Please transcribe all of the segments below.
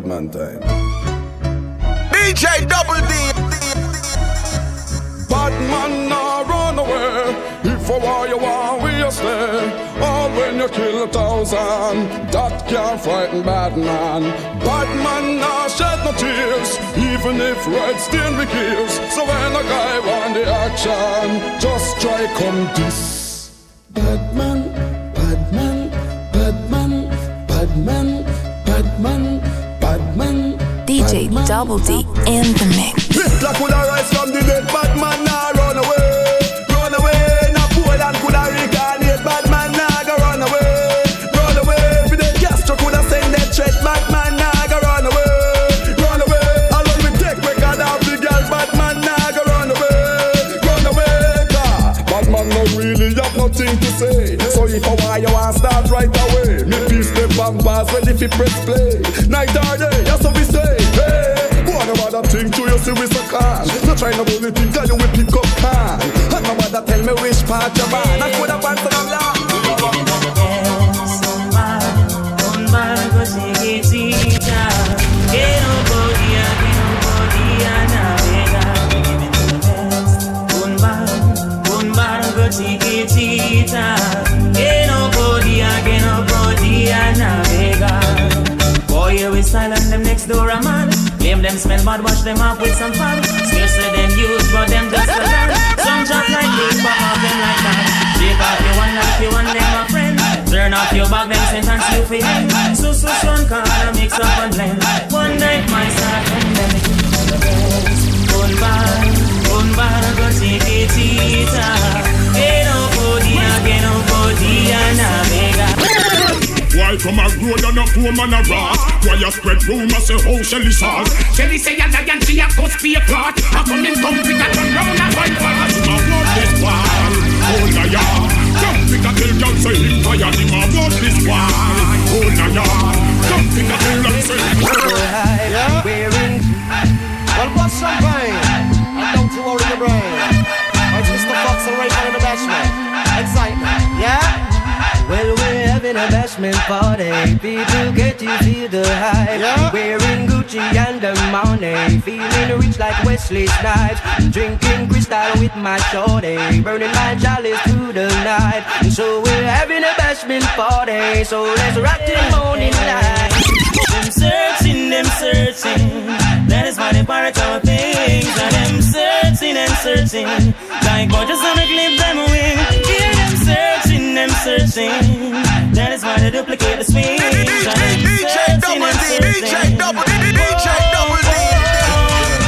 bad man time. DJ Double D. Bad man now run away. If I want you want we you stay. Or when you kill a thousand, that can't frighten bad man. Bad man now shed no tears, even if red stain me kills. So when a guy want the action, just try come this. Double D in the mix. Hitler coulda rise from the dead, bad man nah run away, run away. Napoleon coulda reincarnate, bad man nah go run away, run away. Fidel Castro coulda send that threat, bad man nah go run away, run away. Along we take record of the girl, bad man nah go run away, run away. Car Bad man no really have nothing to say. So if I want you want start right away, Me peace the vampires ready fi press play. night or day, that's what we say. Boy, no bother think to you see we so calm. No try no bully think that you will pick up can. And my mother tell me which part you want. I coulda pants on long. Silent them next door a them smell bad, wash them off with some fun. Seriously them use, but them just a learn Some chat like this, but off them like that. Take off your one like you want them a friend. Turn off your bag, them sentence you for him. So, so, son, kinda mix up and blend. One night, my son, and then it the bar, gun bar, go take it, Get up, body, get up, body, and a mega Why from a road and a poor man a rat? Why you spread rumors say how Shelly sauce? Shelly say a lion she a cuss be a clot. I come in come pick a turn round and fight fast. Him oh, a want this wall, oh na ya. Come pick a kill girl say him tired. Him a want this wall, oh na ya. Come pick a kill girl say him. Yeah? Well, what's some pain? And don't you worry your brain. Like Mr. Fox and Ray in the bashment. Having a bashment party. People get to feel the hype. Yeah. Wearing Gucci and the money. Feeling rich like Wesley Snipes. Drinking crystal with my shorty. Burning my chalice through the night. And So we're having a bashment party. So let's rock till morning light. Them searching, them searching. That is why they pirate our things. And them searching and searching. Like gorgeous on a clip them wing. Hear them searching, them searching. That is why they duplicate the swing. And them DJ Double and D, DJ. Double D, DJ Double D.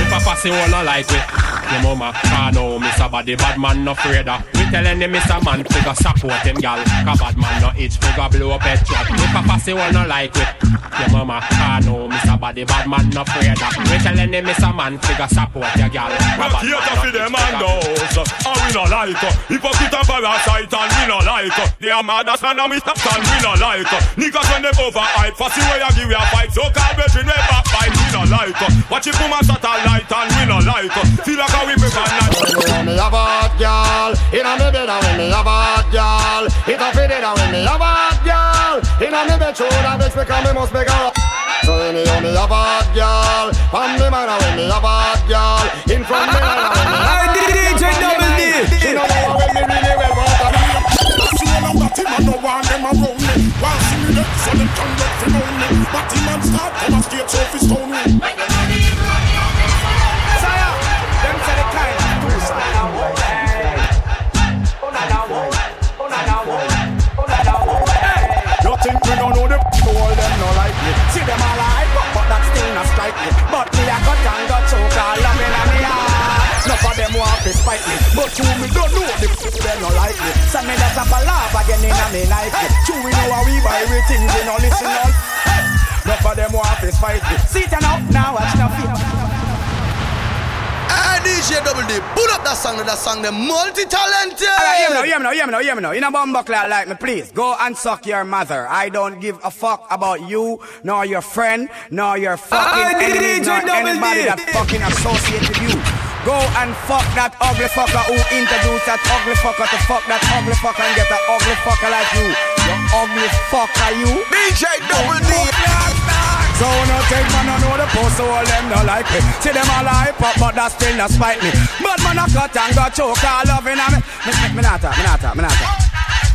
If a fussy wanna like we Your mama can't know Mr. Body bad man no of. We telling him Mr. Man figure support him gal. Cause bad man no itch figure blow up head trap If a fussy wanna like we Your mama can't know Mr. Body bad man no of. We telling him Mr. Man figure support your gal. Well, cater for them and those, and we no like uh, Hypocrite and parasite and we no like uh, They are mad as man and we stop and we no like uh, Niggas when they overhype, fussy way I give you a fight So call brethren we backbite, we no like uh, Watch it from a satellite and we no like uh, Feel like how we prefer not When me have a hot girl, inna me bed and when me have a hot girl, it a fit it and when me have a hot girl, inna me bed should I vex because me must make her. So when me have me have a hot girl, from me mind and when me have a hot girl, in front me mind and when me have a hot girl, DJ Double D. She know how when me really well want to be. See all of that him and no one them around me Want see me dead so them can get fi know me But him and start come a straight so fi stone me to me, but you me don't know the them no like me. So me that's a ballad again in a me Nike. You we know how we buy everything, we no listen all. Enough of them want to spite me. See it now, now watch now feel. Ah, DJ Double D, pull up that song, that song, the multi-talented. Alright, hear me now, hear me now, hear me now, hear me now. In a bumbuckler like me, please go and suck your mother. I don't give a fuck about you, nor your friend, nor your fucking Alright, enemies, nor anybody that fucking associate with you. Go and fuck that ugly fucker who introduced that ugly fucker to fuck that ugly fucker and get an ugly fucker like you. You ugly fucker, you. DJ Double D. So no take man, I know the post, so all them no like me. See them all hype up, but that still not spite me. But man, I cut and got choke, all loving on me. Me, me, me not talk, me not talk, me not talk.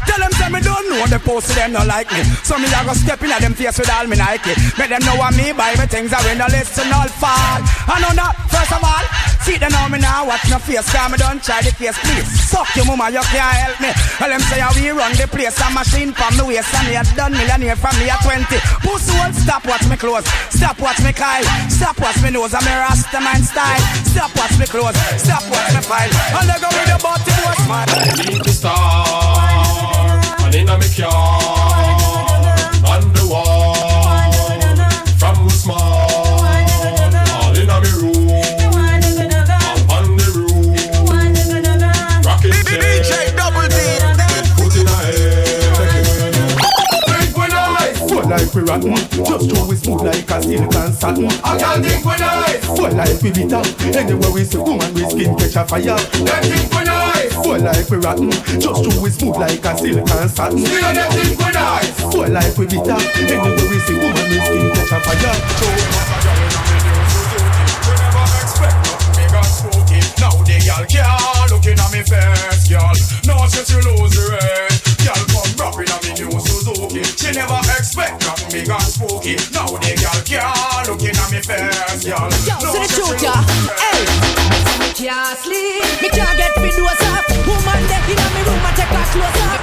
Tell them say me don't know the post to them no like me. So me a go step in at them face with all me Nike. Make them know what me buy me things I win the list and all fall. I know that first of all. See them know me now watch no face Cause me don't try the case please. Suck your mama you can't help me. Tell them say how we run the place A machine from the waist And me a done millionaire from me a 20 Pussy will stop watch me clothes Stop watch me Kyle. Stop watch me nose I'm a Rasta man style. Stop watch me clothes Stop watch me file. And they go with the body boy I need the stars And in a me car like we rotten, just throw we smooth like a silk and satin. I can't think we nice. Full like we bitter, anywhere we see woman we skin catch a fire. Them think we nice. Full like we rotten, just throw we smooth like a silk and satin. Still them think we nice. Full like we bitter, anywhere we see woman we skin catch a fire. Now girl looking at me face, girl. Now she she lose the rate. Girl come rapping at me new Suzuki. She never expect nothing big and spooky. Now the girl can't looking at me face, girl. Yo, Now see the truth, ya. Hey. Me can't sleep. Me can't get me doors up. Woman there inna me room, I take her clothes up.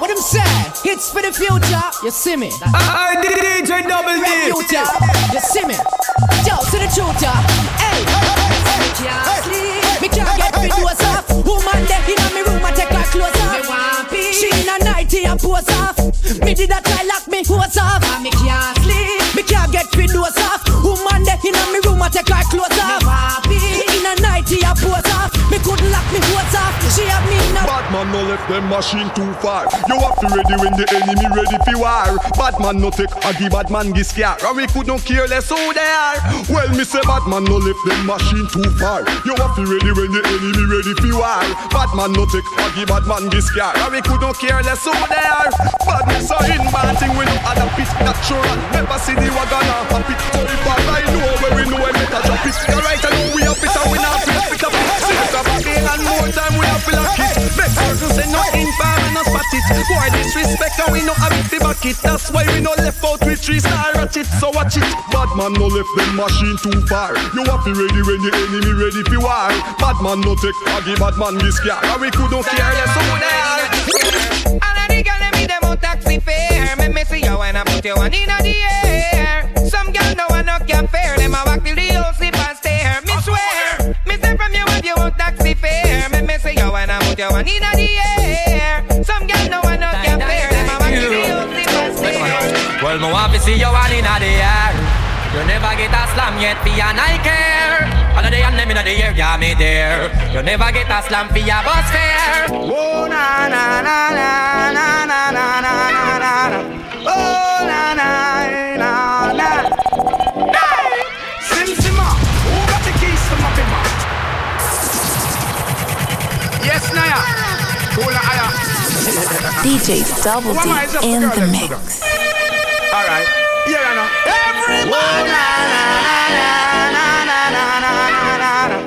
what them say? It's for the future. You see me? I DJ Double D. Future. You see me? Yo, see the truth, ya. Hey. Me can't sleep. Me can't get me doors up. Woman there inna me room, I take her clothes up. She in a nightie and pose off. Me did a try lock me hose off. Me can't sleep. Me can't get me doors off. Woman there inna me room, I take her clothes off. Couldn't lock me hose off. She have me a Batman no left them machine too far. You have to ready when the enemy ready for war. Batman no take a give Batman give scare. And we could not care less who they are. Well, me say Batman no left them machine too far. You have to ready when the enemy ready for war. Batman no take a give Batman give scare. And we could not care less who they are. Badness are in bad thing we no other pit natural. Never see the wagon off a pit. So if I know where we know we better drop it. It and we no have fi back it. That's why we no left out with three star ratchet. So watch it. Bad man no left them machine too far. You have to ready when the enemy ready fi war. Badman no take a give Badman this car. And we could not care less who they are. All of the girls me them on taxi fare. Me me see you when I put you one in the air. Some girl no one no can fare. Them a walk till the whole sleep and stare. Me swear, me say from you if you want taxi fare. Me me see you when I put you one in the air. Want to see you all in the air. You never get a slam yet for your I care. All of the and them in the air, yeah, me there. You never get a slam for your bus fare. Oh na na na na na na na na na na na. Oh na na na na. Hey, Sim Sima, who got the keys to my bima? Yes, Naya. Cool, Aya. DJ Double Who am I? D in the mix. All right, Yeah, I know. Everybody. Oh na na na na na na na na. na.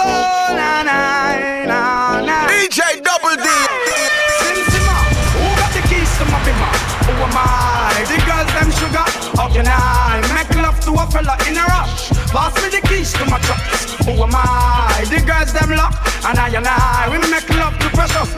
Oh na na na na. DJ Double D. Sim Sima, who got the keys to my bima? Who am I? The girls them sugar. How can I make love to a fella in a rush? Pass me the keys to my trucks. Who am I? The girls them lock, and I and I we make love to precious.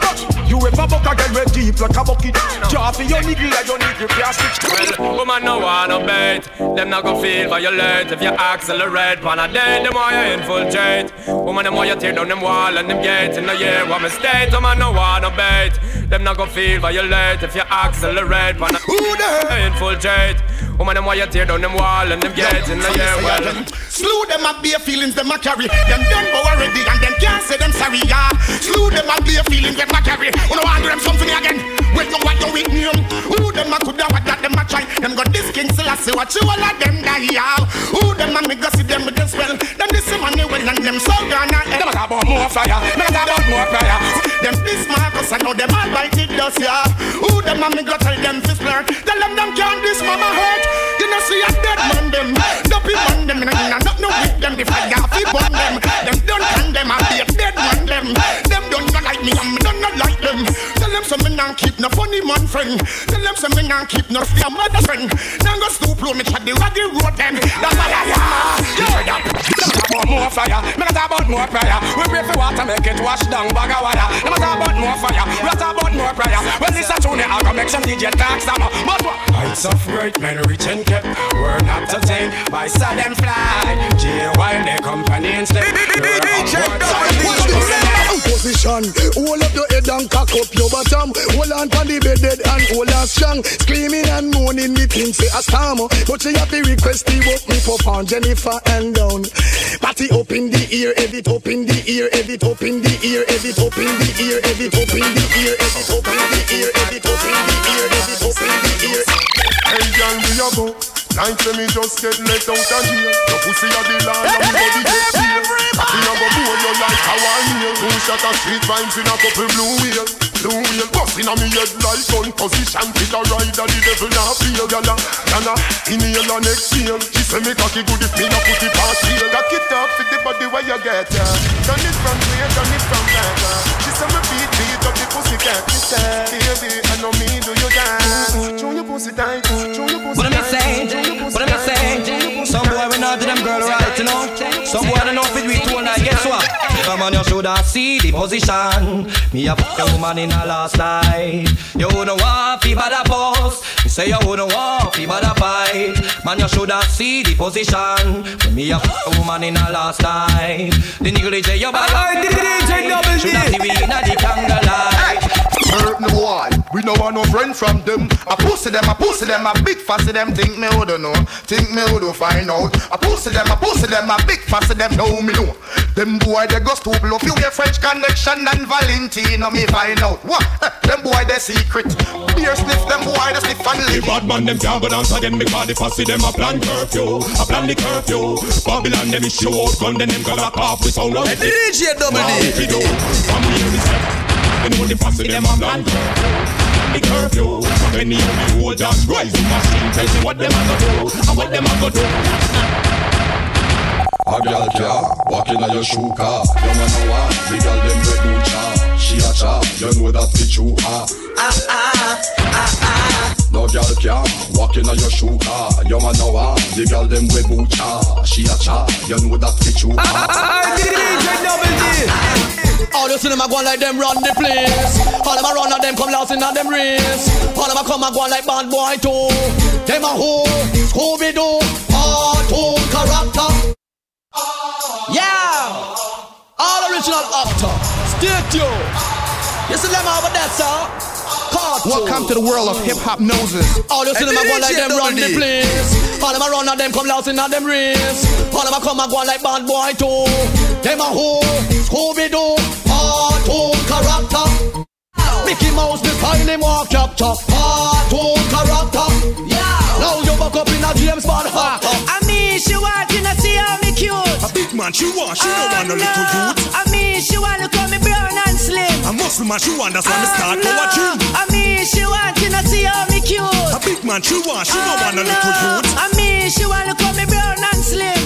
You ever buck a girl with deep like a bucket? Drop your niggle like your niggle plastic. Well, woman no wanna bait. Them not gon' feel violent If you accelerate Wanna date them while you infiltrate. Woman them while you tear down them wall and them gates In the year what mistake Woman no wanna bait. Them not gon' feel violent If you accelerate Wanna Who the infiltrate Oh, Woman them while you tear down them wall and them gates In the year well Slew them and bare feelings them a carry. Them done go already and them can't say them sorry. Yeah. Slew them and bare feelings them a carry. Oh, you know want them something again. Well, you want your weak name. Um? Who them a coulda what that them a try. Them got this king still I see what you all of them die out. Who them and me go see them with them spell. Them this money well and them so gonna end. Them talk about more fire. Them talk about more prayer. Them this Marcus I know them all bite it dust yeah. Who them and me go tell them to flirt. Tell them them can't this mama hurt. You know see a dead man them. Dopey man them. Nah, not no with them. The fire fi burn them. Them don't condemn. I be a dead man them. Them don't not like me and me don't not like them. Tell them some me nah keep no funny man friend. Tell them some me nah keep no fear mother friend. Now go stoop low me chat the raggy road them. That's why I am. You heard that? About more fire, me not about more prayer. We pray for water, make it wash down bag of wire. No matter about more fire, we talk about more prayer. Well, this a tune, I go make some DJ talk some. But what? Heights of great men rich and kept, were not obtained by sudden fly. J while their companions step. Position, hold up your head and cock up your bottom. Hold on to the bed dead and hold on strong. Screaming and moaning, me think say a storm. But she have to request the work me for on Jennifer and down. Party up in the ear, have it up in the ear, have it up in the ear, have it up in the ear, have it up in the ear, have it up in the ear, have it up in the ear, have it up in the ear. Hey, girl, we a go. Like say me just get let out of jail. Your pussy a the land and me body get chill. Me a go blow you like a one nail. Two shot of street vibes in a couple blue wheel. Blue wheel busting on me head like gun position. Fit a ride the devil not feel. Gyal gyal inhale and exhale. She say me cocky good if me not put it past heel. Cock it up fit the body where you get ya. Turn it from here, turn it from there. She say me beat beat up the pussy cat. Me say baby I know me do you dance. Show your pussy tight. Show your pussy tight. What am I saying? What am I saying? Some boy we not to them girl right, you know. Some boy don't know if Come on, you shoulda see the position. Me a fuck a woman in a last night. You wouldn't want fi bad a boss. Me say you wouldn't want fi bad a fight. Man, you shoulda see the position. Me a fuck a woman in a last night. The say you bad. The DJ Double D. Shoulda see we inna the candlelight. Hurt no boy, we no want no friend from them. I pussy them, I pussy them, I big fussy them. Think me woulda know, think me woulda find out. I pussy them, I pussy them, I big fussy them. Know me know. Them boy they go stupid. If you get French connection and Valentino, me find out. What? Eh, them boy they secret. Beer sniff, them boy they sniff and The live. bad man them can't go dance again because the fussy them a plan curfew, a plan the curfew. Babylon them is show out gun, then them go lock off with sound of Hey, DJ Double Now D. if you do, from here is They know the fussy them a plan curfew, the curfew. Many of the old dance rising machine tell me what them a go do and what them a go do. A girl car, walking on your shoe car. You man know what? The girl them red do cha. She a cha, you know that the true ah. Ah ah ah ah. No girl car, walking on your shoe car. You man know what? The girl them red do cha. She a cha, you know that the true ah. Aye, DJ Double D. All you see them a go like them run the place. All them a run and them come last in a them race. All them a come a go like bad boy too. Them a who Scooby Doo, cartoon character. Yeah, all original actor. Stay tuned. You see them over there, sir. Welcome to the world of Hiphopnosis. All you see them a go like them run the place. All them a run and them come last in a them race. All them a come a go like bad boy too. Them a who Scooby Doo, cartoon character. Mickey Mouse, the style him walk capture. Cartoon character. Yeah. Now you back up in a James Bond factor. I mean, she want to see how me cute. A big man, she want, she don't ah, want no little youth. I mean, she want to call me brown and slim. A muscle man, she want, that's why me start go a gym. I mean, she want to see how me cute. A big man, she want, she don't ah, want no little youth. I mean, she want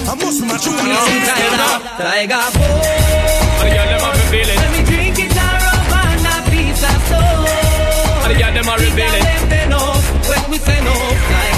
slim. A muscle man, she want, Long time now, Tiger Boy. Let me drink it and rub on a piece of soul. the girl them a reveal it. Them they know when we say no. Tiger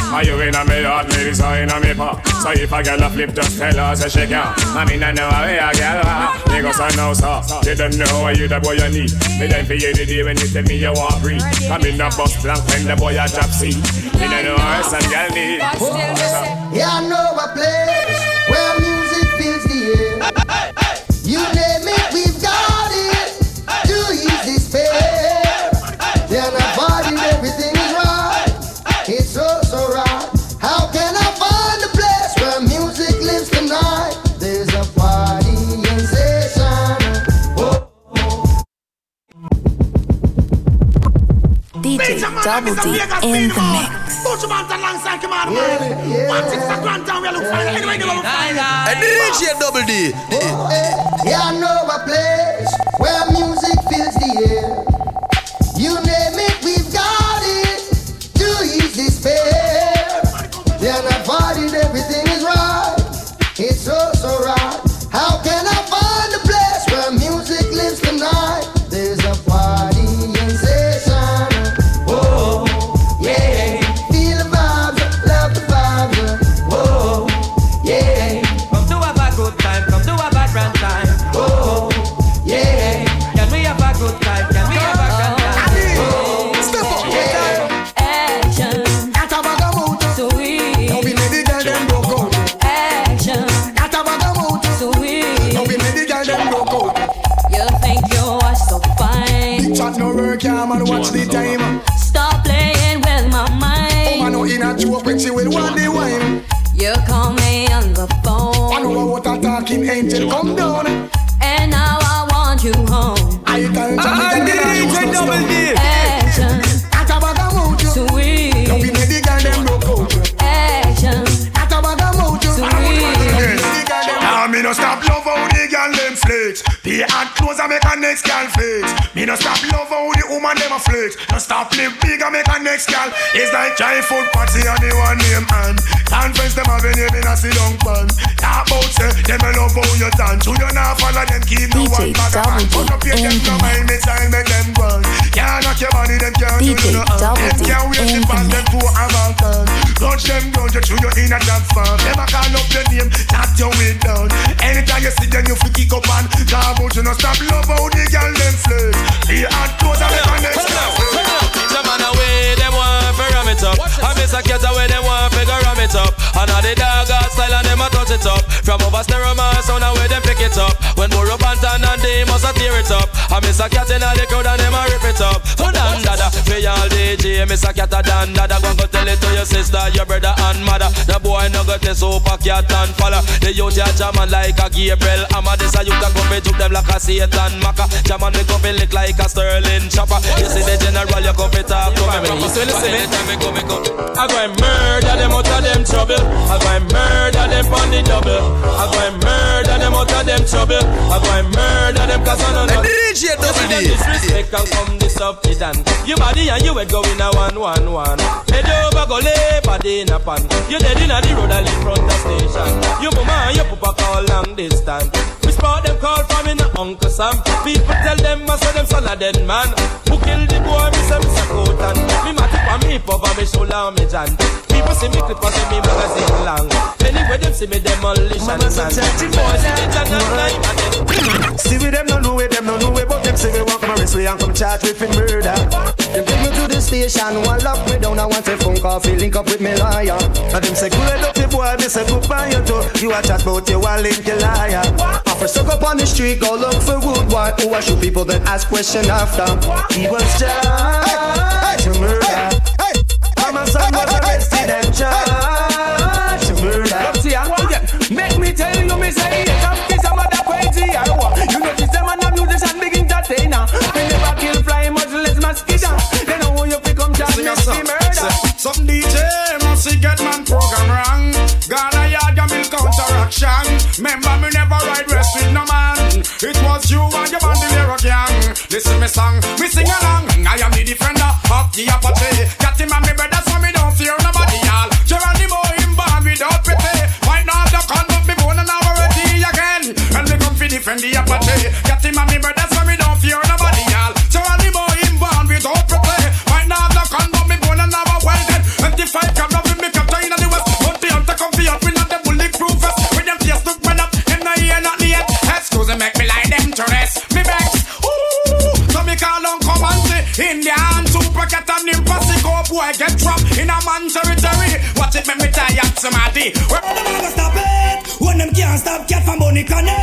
Are you in a me heart, ladies, or in a me paw? So if a girl a flip, just tell her say she can. I mean I know how a girl are. Niggas I know so. You don't know why you the boy you need. Me then for you the day when you tell me you want breathe. I'm in a bus blank when the boy a drop seat. Me don't know how some girl need. Yeah, I know a place Double D in the mix. Put your hands alongside, come on, man. One six a grand town, we look for. Anyway, you go find And DJ Double D. Oh, eh. Yeah, I know a place where music fills the air. You name it, we've got it. Too easy spare. Then I find it, everything is right. It's so, so right. How can I Pay hard clothes and make a next girl flex. Me no stop love how the woman them a flex. No stop live big and make a next girl. It's like try food party and the one name and conference them have a name in a sit down pan. Talk about say them a love how you dance. You not follow them keep no one. Double Put up your them no mind me child make them run. Can't knock your body them can't do no harm. Them can't wait to pass the them to a mountain. Touch them down, you chew you in a dance farm. Never call up your name, knock your way down. Anytime you see them, you feel kick up and talk about you no stop love how the girl them flex. The hot clothes and the next Some man away, them want to ram it up. I miss a cat away, them want to ram it up. And all the got style and them a touch it up. From over stereo man, sound away, them pick it up. When more up and they must a tear it up. I miss a cat in all the crowd and them a rip it up. Oh, dan dada, for y'all DJ, miss a cat a dan dada. Go go tell it to your sister, your brother and mother. The boy no got this super cat and follow. The youth ya jaman like a Gabriel. I'm a this a youth a be juke them like a Satan Maka. Jaman me go lick like a Sterling chopper. You see the general, you go be talk to me. Listen, listen. Me go, me go. I go and murder them of them trouble. I go and murder them on the double. I go and murder them out of them trouble. I go and murder them cause I know And not. DJ Double D. Disrespect can come this up it and You body and you head going a one one one Head over go lay body in a pan You dead in a the road and in front of station You mama and your papa call long distance We spot them call from in a Uncle Sam People tell them I saw them son a dead man Who kill the boy me say me and Me mat up and me and me shoulder and me jant People see me clip and see me magazine long Anyway them see me demolition man See the jant and nine and then See with them no know it, them no know it, but them say we walk my wrist way and come charge with murder. Them take me to the station, one lock me down, I want a phone call, feel link up with me lawyer. And them say good up the boy, me say goodbye you too. You a chat about you, I link you liar. Offer suck up on the street, go look for wood boy who a shoot people then ask question after. He was charged to murder. Mama son was arrested and charged to murder. I want. Make me tell you, me say, you come kiss some other crazy or what? You notice them and a musician big entertainer. They never kill fly, much less mosquito. They know who you pick come just make me murder. Some DJ must get man program wrong. Ghana yard can build counteraction. Remember me never ride rest with no man. It was you and your band the lyric gang. Listen me song, me sing along. I am the defender of the Apache. Got him and me brothers friend be a party. Got him and me brother, so me don't fear nobody, y'all. So all the boy him born without play. Might not have no con, but me born and have a well then. 25 five come up with me captain in the west. But the hunter come for we not the bulletproof vest. With them face look man up, them no hear not yet. Excuse me, make me like them to rest. Me back, ooh. So me call on come and see. Indian super cat and him go boy get trapped in a man territory. Watch it, make me tie up somebody. When them stop it, when them can't stop cat from money connect.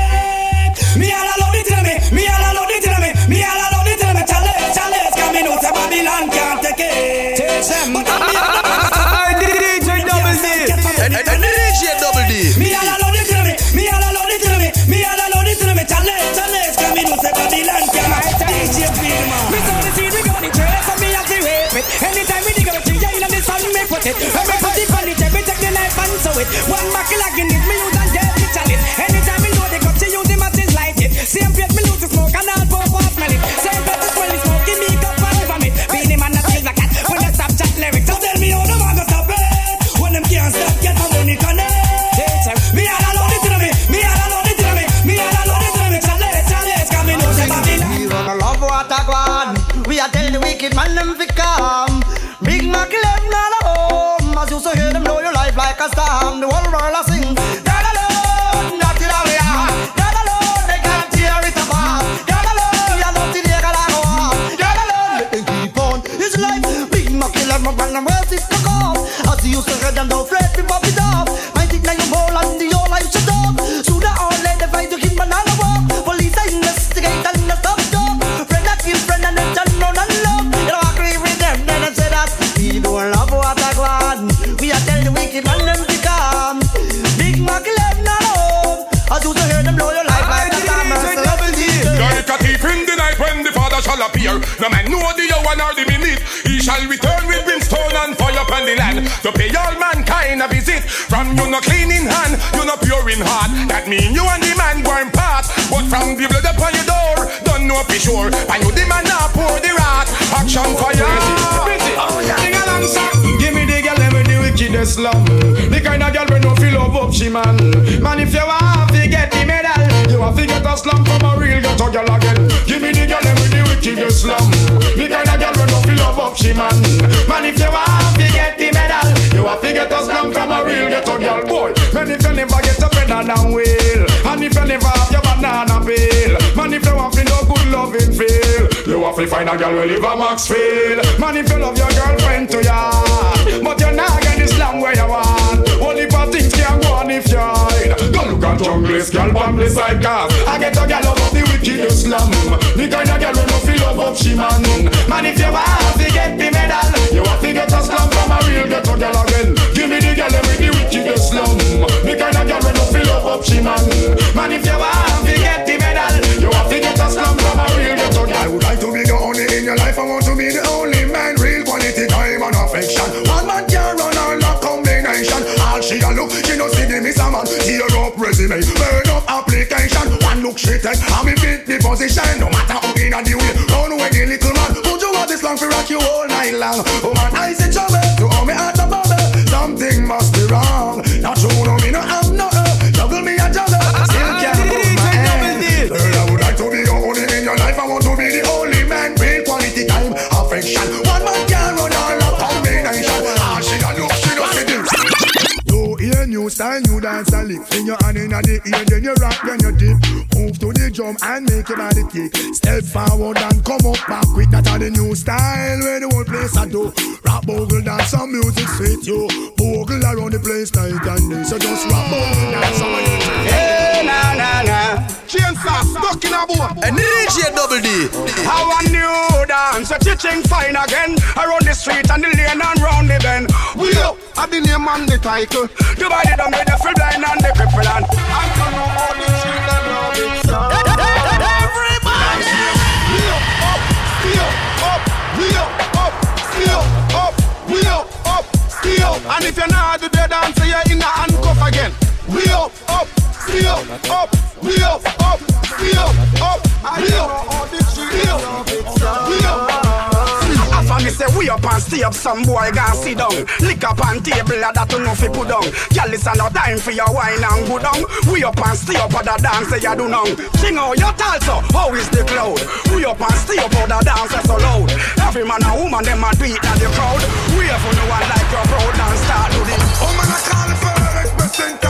Shall appear. No man know the hour nor the minute. He shall return with brimstone and fire upon the land to pay all mankind a visit. From you no clean in hand, you no pure in heart. That mean you and the man born part. But from the blood upon your door, don't know for sure. And you the man now pour the rat. Action fire. Sing along, sir. Give me wickedest slum. The kind of girl we no feel love up she man. Man, if you want to get the medal, you have to get a slum from a real ghetto girl again. Give me the girl with the wickedest slum. The kind of girl we no feel love up she man. Man, if you want to get the medal, you have to get a slum from a real ghetto girl boy. Man, if you never get a better than wheel, and if you never have your banana peel, man, if you want to no good loving feel, you have to find a girl who live a Maxfield. Man, if you love your girlfriend to ya, but you're not get slam where you want. Only for things can go on if you hide. Go look at junglist, girl, from the side cars. I get a girl of the wicked slum. The kind of girl who no feel love up she man. Man, if you want to get the medal, you have to get a slum from a real ghetto girl again. Give me the girl with the wicked slum. The kind of girl who no feel love up she man. Man, if you want to get the medal, you have to get a slum from a real ghetto girl. I would like to be the only in your life. I want to be the only see the miss a man. Up resume, burn up application. One look she eh? take, and me fit the position. No matter how in a the way, run away the little man. Would you want this long for rock you all night long? Oh man, I say trouble, you owe me at the bubble. Something must be wrong. Dance and lick. Fling your hand in the ear, then you rock, then you dip. Move to the drum and make your body kick. Step forward and come up back quick. That are the new style where the whole place I do. Rap bogle dance, some music sweet you. Bogle around the place night and day. So just rap bogle dance, some you. Hey, na na na. Chainsaw stuck in a boat. And DJ Double D. How a new dance, a teaching fine again. Around the street and the lane and round the bend. We up, I the name and the title. Divided down with the full blind and the cripple and I don't know how the children love it. Everybody! We up, up, we up, up, we up, we up, we up, we up. And if you're not the dancer, you're in the handcuff again. We up, up, we up, up, we up, up, we up, up, we up, we up, we up. After me say we up and stay up, some boy gon' sit down. Lick up on table, that you know fi put down. Girl, it's no time for your wine and go down. We up and stay up, other dance say you do now. Sing out your talso, how is the cloud? We up and stay up, other dance so loud. Every man and woman them a beat at the crowd. We have no one like your proud and start to this. Oh man, I call for. To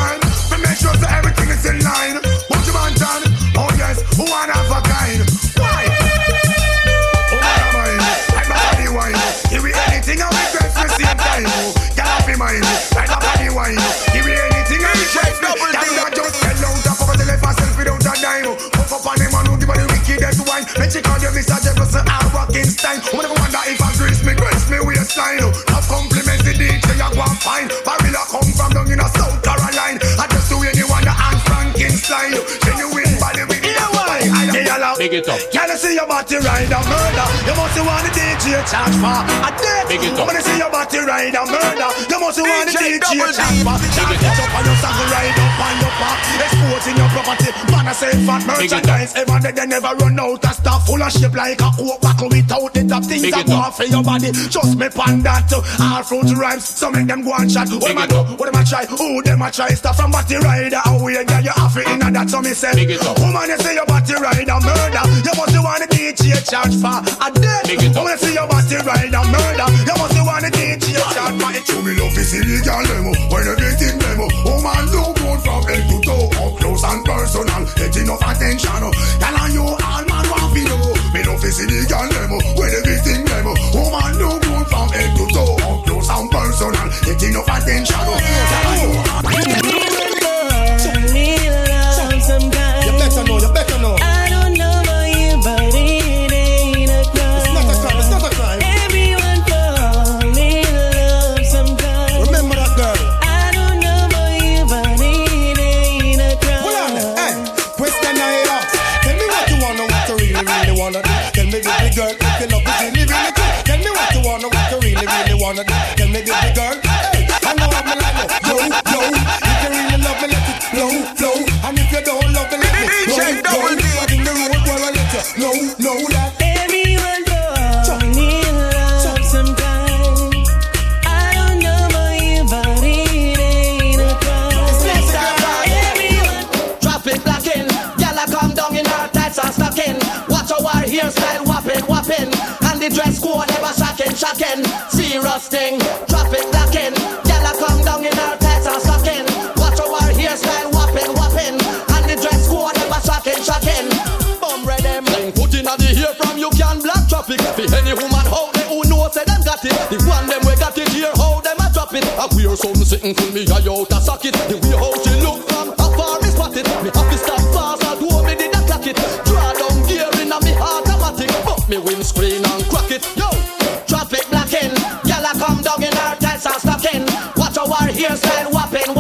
Make sure that everything is in line. What you want done? Oh yes, one of a kind. Why? Oh, hey, mine. Hey, I'm a body wine. Give me anything I regret for same time. Oh, can I be mine? I'm a body wine. Give me anything I regret for same time. Can I just sell out the cover the left myself without a dime? Fuck up on him and who give me the wickedest wine. When she called you Mr. Jefferson, I'm rocking Stein. Who never wonder if Big it up. Can I see your body ride a murder? You must want the DJ charge for a date. Big it up. Wanna see your body ride a murder? You must want the DJ charge for. Shall catch up on your saddle, ride up on your back. Exporting your property, man I say fat Big it up. merchandise. Every day they never run out of stuff full of shape like a coke buckle without the top things that go for your body. Just me pan that all fruit rhymes. So make them go and chat. What them a do? What them a try? Who them a try? Stuff from body rider. How we get you off it in that? So me say, Big it up. woman you say your body rider murder. You must want the DJ charge for a dead. Big it up. Woman you say your body rider murder. You must want the DJ charge for it. Show me love is illegal demo When everything demo Woman do good from head to toe. Up close and personal Get enough attention. Tell on you all man want to know. Me love is illegal demo When everything demo. Woman do good from head to toe. Up close and personal Get enough attention wanna do. Tell me, baby girl, hey, I know I'm like, yo, yo. If you really love me, let it flow, flow. And if you don't love me, let me DJ go, Double go. D. But in the road where I let you know, know that. Everyone fall in love sometime. I don't know about you, but it ain't a crime. Everyone Traffic blocking, gyal a come down in her tights and stocking. Watch our hairstyle whopping, whopping, and the dress code never shocking, shocking. Serious thing, traffic blocking, gyal a come down in her tights and stocking. Watch our hairstyle whopping, whopping, and the dress code never shocking, shocking. Bum red them, Then put in the ear from you can block traffic. For any woman out there who knows say them got it. The one them we got it here, how them a drop it. I wear some sitting pull me eye out a socket. The way how she look from afar me spot it. Me have to stop fast, although me did not clock it. Draw down gear in a me automatic, but me windscreen and crack it. Yo, Our hairstyle whopping,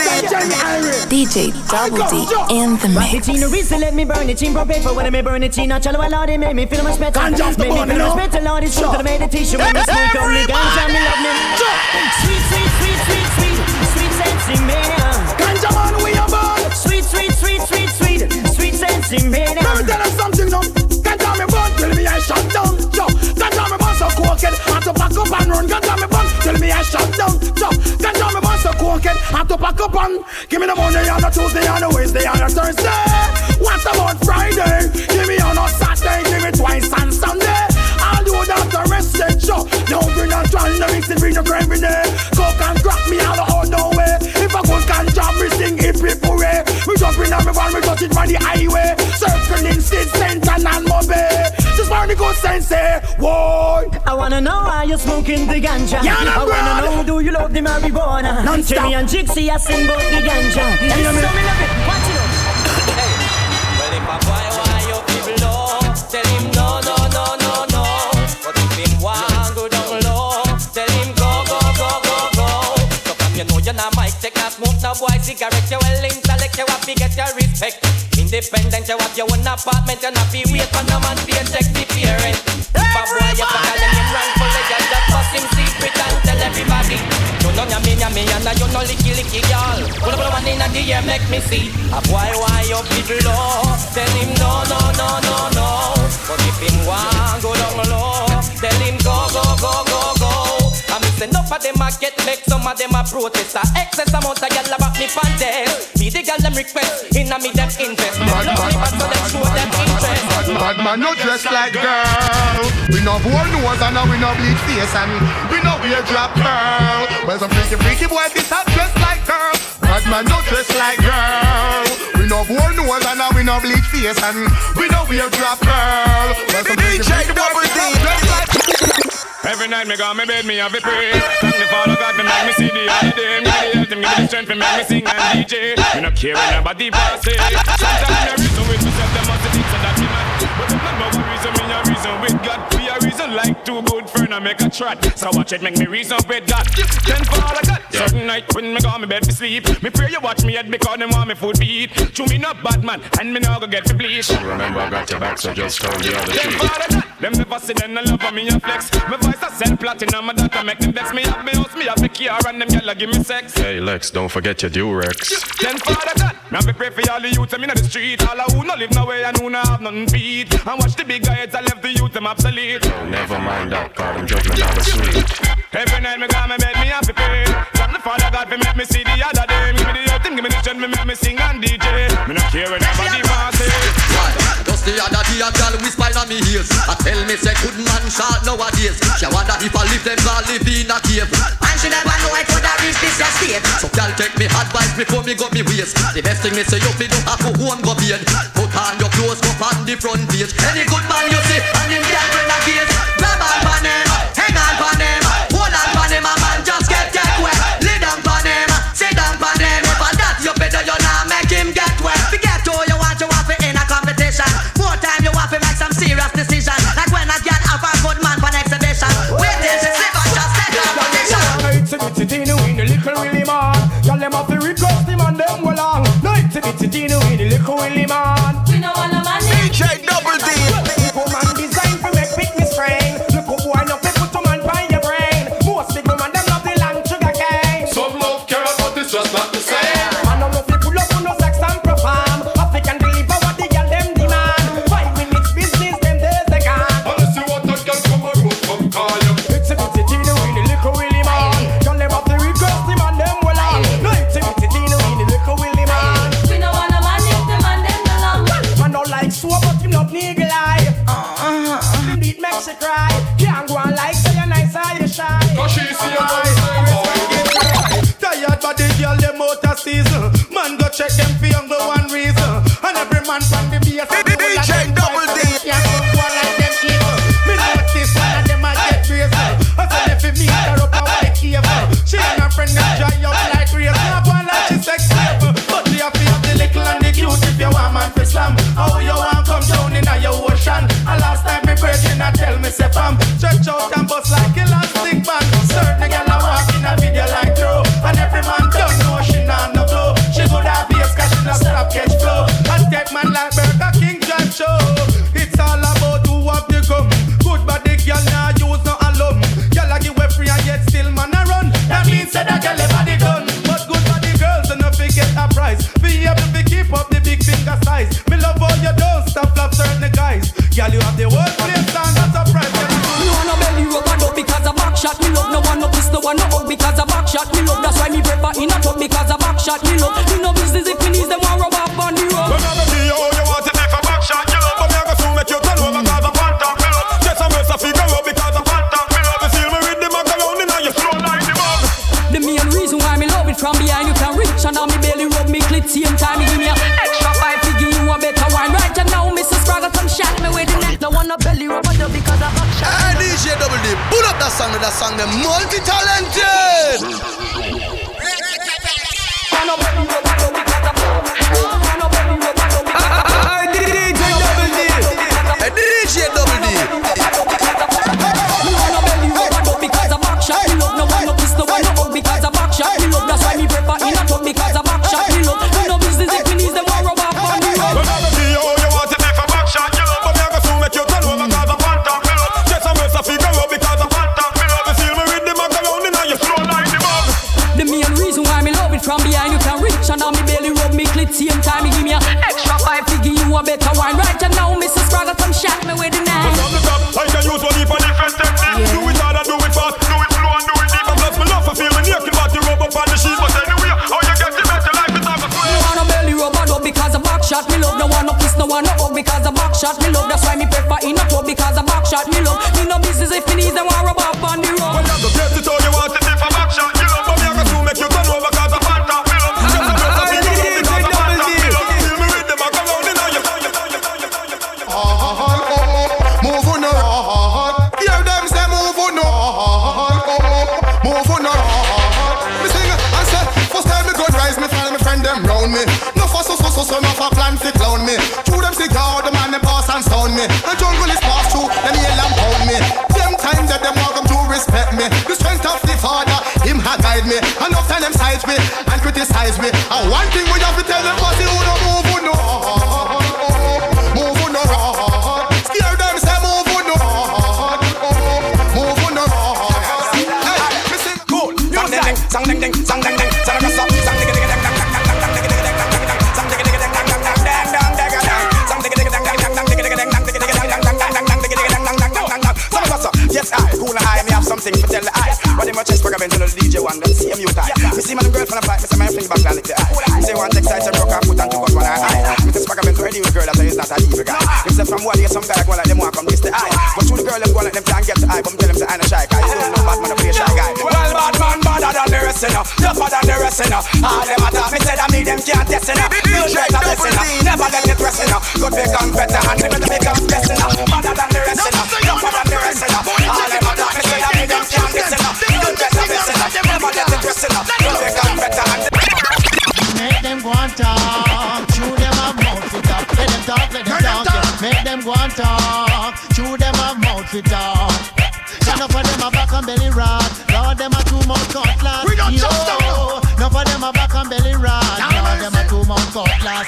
DJ Double D. DJ Double D in the mix. it in the wrist, let me burn it in pro paper when I may burn it in. I tell you, Lord, it make me feel much better. Ganja off Make me feel much know? better, Lord, it's true to the meditation when I smoke on me ganja, me love me. Sweet, sweet, sweet, sweet, sweet, sweet sexy man. Ganja man, we a man. Sweet, sweet, sweet, sweet, sweet, sweet sexy man. Let me tell you something now. Ganja me bun till me I shut down. Yo, ganja me bun so cocaine. Had to pack up and run. Ganja me bun till me I shut down. Yo, ganja me bun so cocaine. Had to pack up and give me the Monday on the Tuesday on the Wednesday on the Thursday. What about Friday? Give me on a Saturday. Give me twice on Sunday. I'll do that the rest of the show. Now bring a trying to mix it, bring a crème brûlée. Coke and crack me out no way. If I could can jam me sing hip hip hooray. We jump in on me van, we touch it from the highway. Circling state center and Mobay. Just for the good eh? Whoa. I wanna know why you're smoking the ganja. Yeah, no, I wanna know do you love the marijuana? Non-stop. Jimmy and Jixie, I sing about the ganja. You know me? So me love it. Watch it up. Well, if a boy want you people low, tell him no, no, no, no, no. But if him want go down low, tell him go, go, go, go, go. So come you know you're not mic, take not smoke no boy cigarette. You well intellect, you have to get your respect. Independent, you have your own apartment, you not be wait for no man to check the parent. If a boy you call him rank for the girl, just bust him secret and tell everybody. You know yummy, yummy, and you know licky, licky, girl. Pull up one in the ear, make me see. A boy, why you people low? Tell him no, no, no, no, no. But if him want go down low, tell him go, go, go, go, go. Miss enough of them a get back, some of them a protest. A excess amount of gyal about me contest. Me the gyal them request, inna me them invest. Bad, love bad, me bad, them bad, show. Bad, bad man, no dress like girl. We no bore nose and we no bleach face and we no wear drop curl. Well, some freaky freaky boy this a dress like girl. Bad man, no dress like girl. We no bore nose and we no bleach face and we no wear drop curl. Well, some DJ Double D. Every night me go me bed, me have a pray. Thank the Father God for make me see the holiday. Me the health, and give me the strength for make me sing and DJ. Me no care when nobody pass it. Sometimes me reason with myself, them must think so that me mad. But remember what reason me a reason with God. We a reason like two and make a trot. So watch it make me reason with God. Then Father God, certain night when me go me bed to sleep, me pray you watch me head because them want me food to eat. Chew me not bad man, and me now go get to bleach. Remember I got your back, so just tell the other Them truth. Father God, them never see them no love for me a flex. Me voice a sell platinum, my data make them vex. Me have me house, me have me car, and them gyal give me sex. Hey Lex, don't forget your Durex. Then Father God, now me pray for all the youth them inna the street, all who no live nowhere and who no have nothing feed. And watch the big guys I left the youth them obsolete. Oh, never mind that part, I'm judgment out of sweet. Every night me go me bed, me have to pray. Thank the Father God for make me see the other day. Give me the earth, give me the strength, me make me sing and DJ. Me no care when nobody want say. Just the other day a girl whisper on me ears. I tell me say good man shot nowadays. She wonder if I live them all live in a cave. And she never know I could have reached this estate. So girl take me advice before me got me waist The best thing me say you fi do have to home go pain. Put on your clothes go on the front page. Any good man you see and him girlfriend a case Grab on pan Willie man. We know all the man. DJ Double D. DJ Double D. Yeah, go like them evil. Me notice one of them a get crazy. I said if you meet her up a white evil. She and her friend them dry up like crazy. Now go like she sex slave. But we have to have the little and the cute if you want man for slam. How you want come down in a your ocean? And last time me virgin a tell me say fam. Stretch out and show. It's all about who have the gum. Good body girl now use no alum. Girl a give way free and yet still man a run. That means that a girl body done. But good body girls and not get a prize. Be able to keep up the big finger size. Me love how you don't stop love certain guys. Girl you have the whole place and that's a prize. One no belly rub and up because a back shot me love. No one no piss, no one no hug because a back shot me love. That's why me prefer in a tub because a back shot me love. Size me and criticize me. And one thing we have to tell them, from what day, some guy go like them want come this the eye. But to the girl, them go like them can't get the eye, but me tell them say I no shy guy. You don't know bad man, a play shy guy. Well, bad man, badder than the rest, you know. Tougher than the rest, you know. All them attack, me say that me them can't test, you know. Feel great, a blessing, you know. Never let it rest, you know. Good become better, and never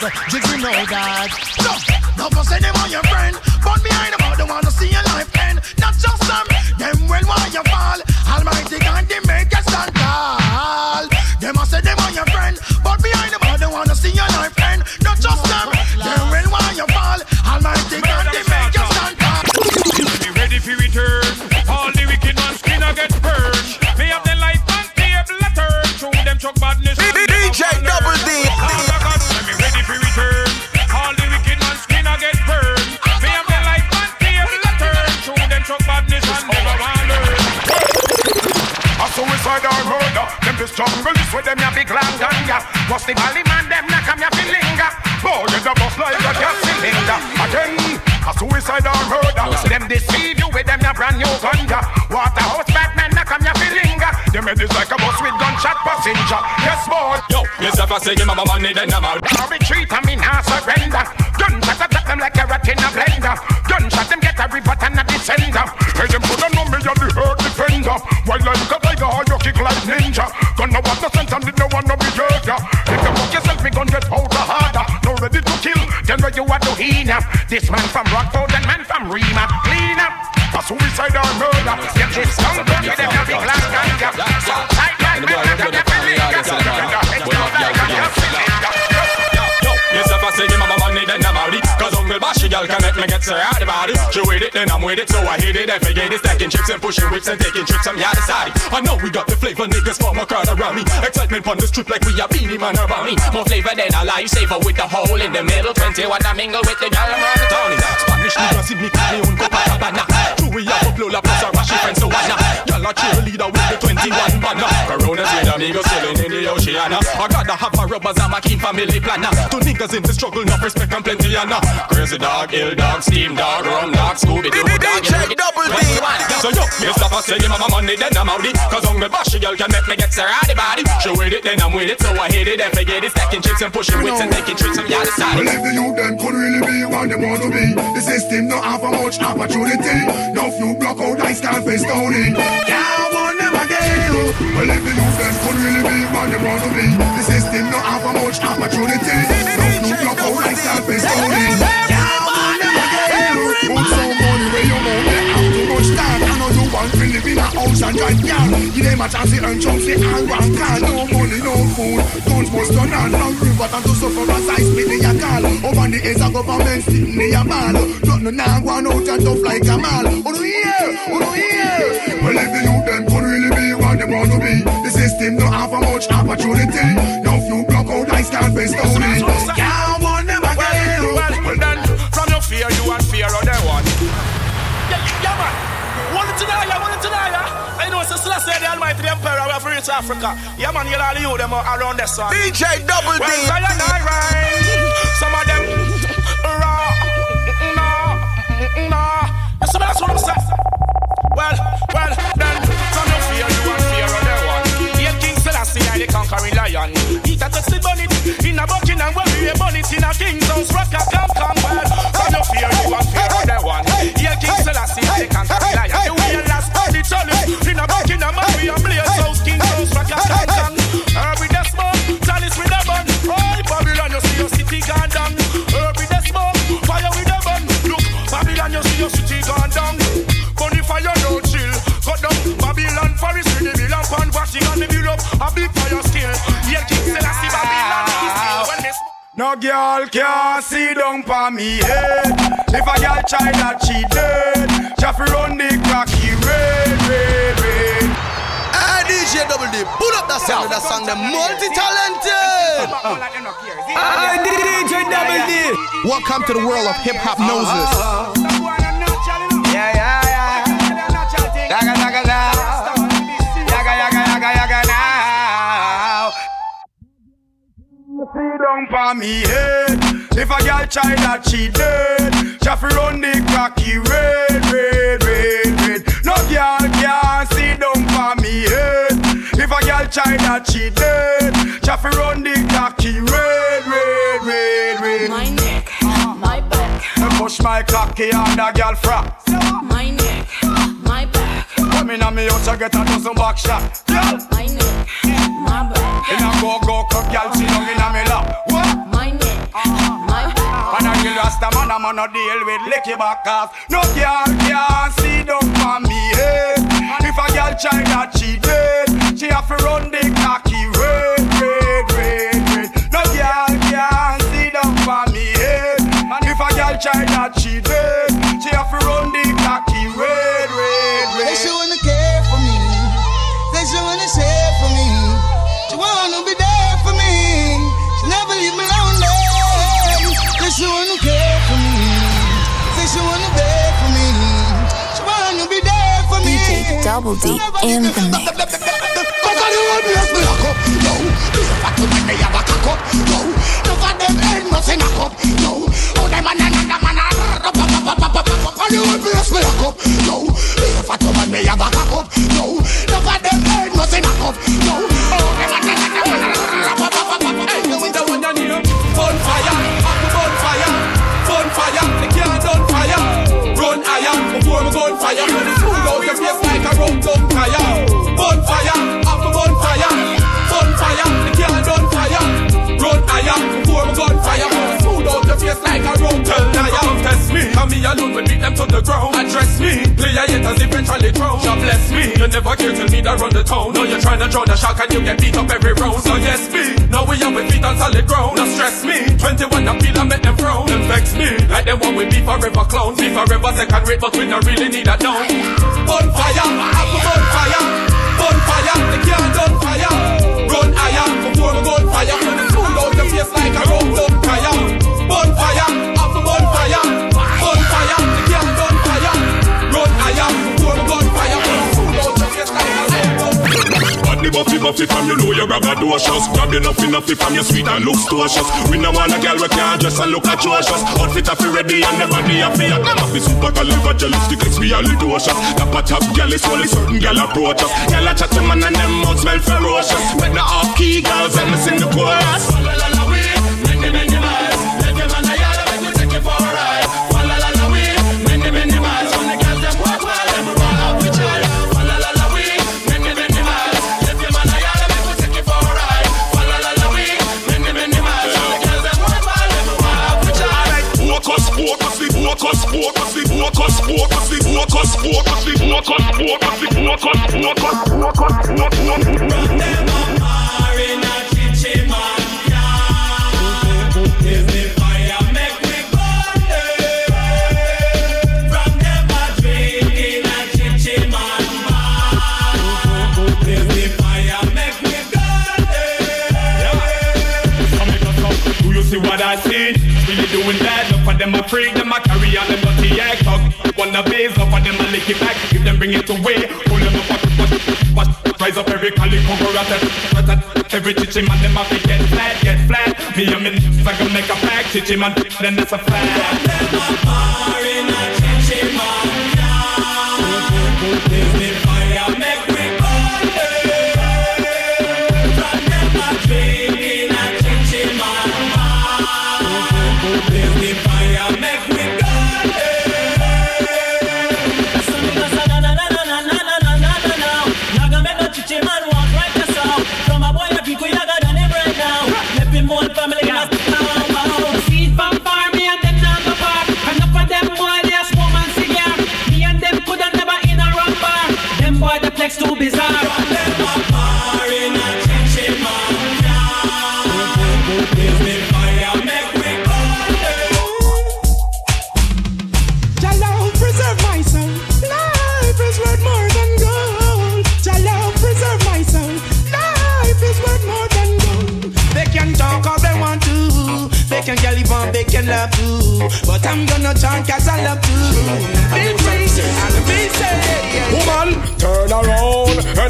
cutlass. Jiggy know that. No, no, say them on your friend, money, then I'm out. Make me out about it. She with it, then I'm with it, so I hit it. I forget it, stacking chips and pushing whips and taking trips. I'm yada side. I know we got the flavor, niggas form a crowd around me. Excitement on the strip like we are Beenie Man around me. More flavor than a lifesaver with the hole in the middle. Twenty 21 I mingle with the girl around the Tony. Spanish niggas see me carry un Copacabana. True, we have a Lola plus a Rashi friend, so Anna. Girl a cheerleader with the 21 banner. Coronas with amigos chilling in the Oceana. I gotta have my rubbers and my keen family planner. Two niggas in the struggle, no respect and plenty and Crazy dog, ill dog, steam dog, rum dog, Scooby Doo dog. DJ Double D. So yo, you stop and say give me my money, then I'm out it. Cause Uncle Bashy girl can make me get so rowdy body. She with it, then I'm with it, so I hit it and forget it. Stacking chips and pushing whips and taking tricks from the other side. Well, if the youth them could really be what they want to be, the system not offer much opportunity. No few block out ice can't face stoning. Can't want them again. Well, if the them could really be what they want to be, the system not offer much opportunity. No few block out ice can't face stoning. Can't want them again. Put some money where you know they have too much time. I know you want to live in a house and drive car. Them a chance to earn chunks, they and one car. No money, no food. Guns must turn on. Hungry, but I'm to suffer as I spit in your call. Over the edge of government sitting in your ball. Don't know now go on out and tough like a mall. Oh, no, yeah, oh, no, yeah. Well, if the youth them could really be what they want to be, the system don't offer much opportunity. No few block out, I can't face story. I know it's a Celestia, the Almighty, Emperor, we have Africa. Yeah, man, you'll all you them around the sun. DJ Double D. Well, Zion, I rhyme. Some of them raw, no, no. You see, that's what I'm saying. Well, well, then, from your fear, you and fear other one. Hail King Selassie, I the conquering lion. That touch the bunny, In a Buckingham where we'll be a bunny in a king's house. Rock a come come well. From your fear you and fear of the one. Yeah, King Selassie, the conquer lion. The way last body chalice. A big fire still. Yeah, King Selassie Babylon is still when they No girl can see down for me head. If a girl try that she dead, just run the cocky red, red, red. DJ Double D, pull up that song that song, the multi-talented. Ah, DJ Double D. Welcome to the world of Hiphopnosis. Yeah, yeah, yeah. Yaga, yaga, now. Yaga, See down for me head. If a girl try that she dead, just run the cocky red, red, red, red. No girl can see down for me head. If a girl try that she dead, just run the cocky red, red, red, red. My neck, my back, Me push my cocky on the girl frack. my neck, my back, Come in on me house, I get a dozen back shot. Yeah. my neck, my In a go go club, girl, sit down in a me lap. What? my neck, my back. And I kill Rasta man, I'm on a deal with licky back cause No girl can see down for me head If a girl try that she eh? dead She have to run the cocky red, red, red, red. No girl can see down for me eh? head If a girl try that she dead you need Bonfire, the bonfire Bonfire, like a round down tire Bonfire, up the bonfire. Bonfire, the can't done fire. Run higher, before me gun fire When out your face like a down tire Come test me, and me alone will beat them to the ground. Address me, play a hit as eventually drown God bless me, you never care till me that run the town. Now you're trying to draw the shark and you get beat up every round. So yes me, now we have with feet on solid ground. Now stress me, 21 I feel I make them frown. Them vex me, like them want we be forever clowns. Be forever second rate but we not really need that down. Bonfire, up a bonfire. Bonfire, the can't done fire. Run higher, before we gun fire When it's cool out your face like a round buffy buffy from you know you're braggadocious Grab enough enough from your sweet and look stocious We no want a girl we can't dress and look atrocious. Outfit a fi ready and the body a fi hot Them a fi super califragilistic expialidocious Tap a top girl is only certain girl approach us Girl a chat to man and them mouth smell ferocious. When the off key girls and me sing the chorus focus, focus, the focus, focus, the focus, focus, the focus, focus, focus, focus, focus. Do you see what I see? Really doing them a freak, them a carry on them talk. Wanna base, look for them a lick it back. If them bring it away, pull them up, what, what, what, rise up every calico, go rat rat rat Every chichi man, them have to get flat, get flat. Me and me, I can make a pack, chichi man, then that's a flat. Them a bar in want to. They can live on, they can galliban, they want to. They can gully 'pon. They can love too. But I'm gonna talk cause I love to.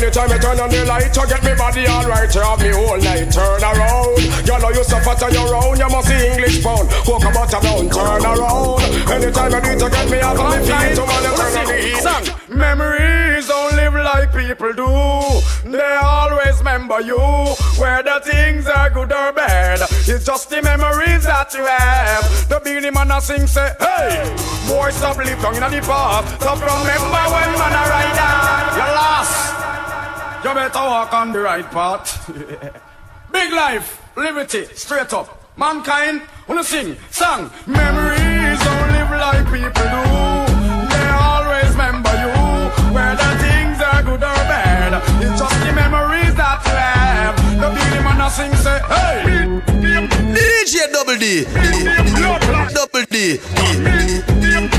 Anytime you turn on the light, you get me body alright. You have me whole night. Turn around. Girl, you suffer to your own. You must see English pound. Walk about town. Turn around. Anytime you need to get me off of my feet, you wanna turn on the heat. Memories don't live like people do. They always remember you. Whether things are good or bad, it's just the memories that you have. The Beenie Man a sing say, Hey, boy, stop live down in the past. Stop remember when man a ride on. You lost. You better walk on the right path. Big life, liberty, straight up. Mankind, wanna sing, song. Memories don't live like people do. Sing say, hey. DJ Double D. Double D.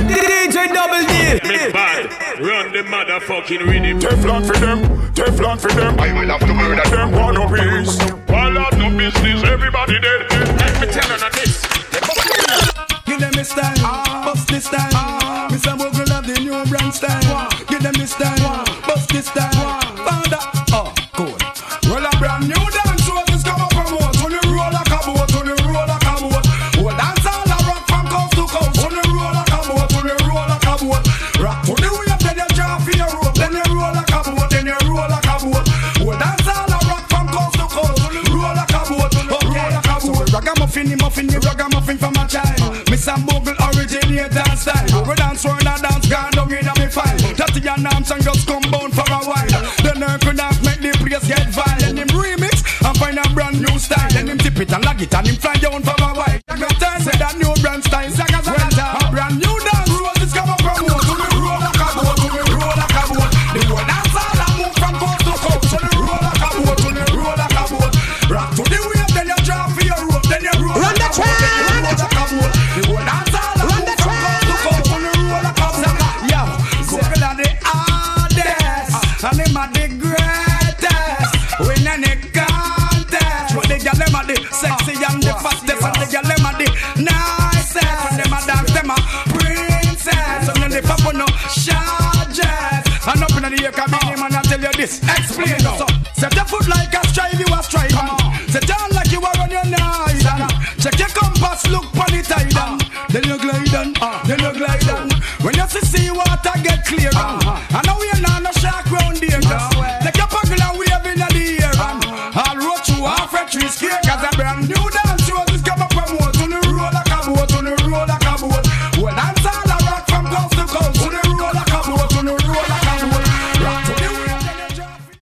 DJ Double D. Big bad, run the motherfucking rhythm. Teflon for them, Teflon for them. I will have to murder them. Want no peace. All out no business, everybody dead. Let me tell you this. Give them a style, bust this style. Mr. Bogle have the new brand style. Give them a style, bust this style. Dance style. We dance world and dance gone down in a me file. Tatty and just come bound for a while. Then I could have make the place get vile. Then him remix and find a brand new style. Then him tip it and lag it and him fly down for a while.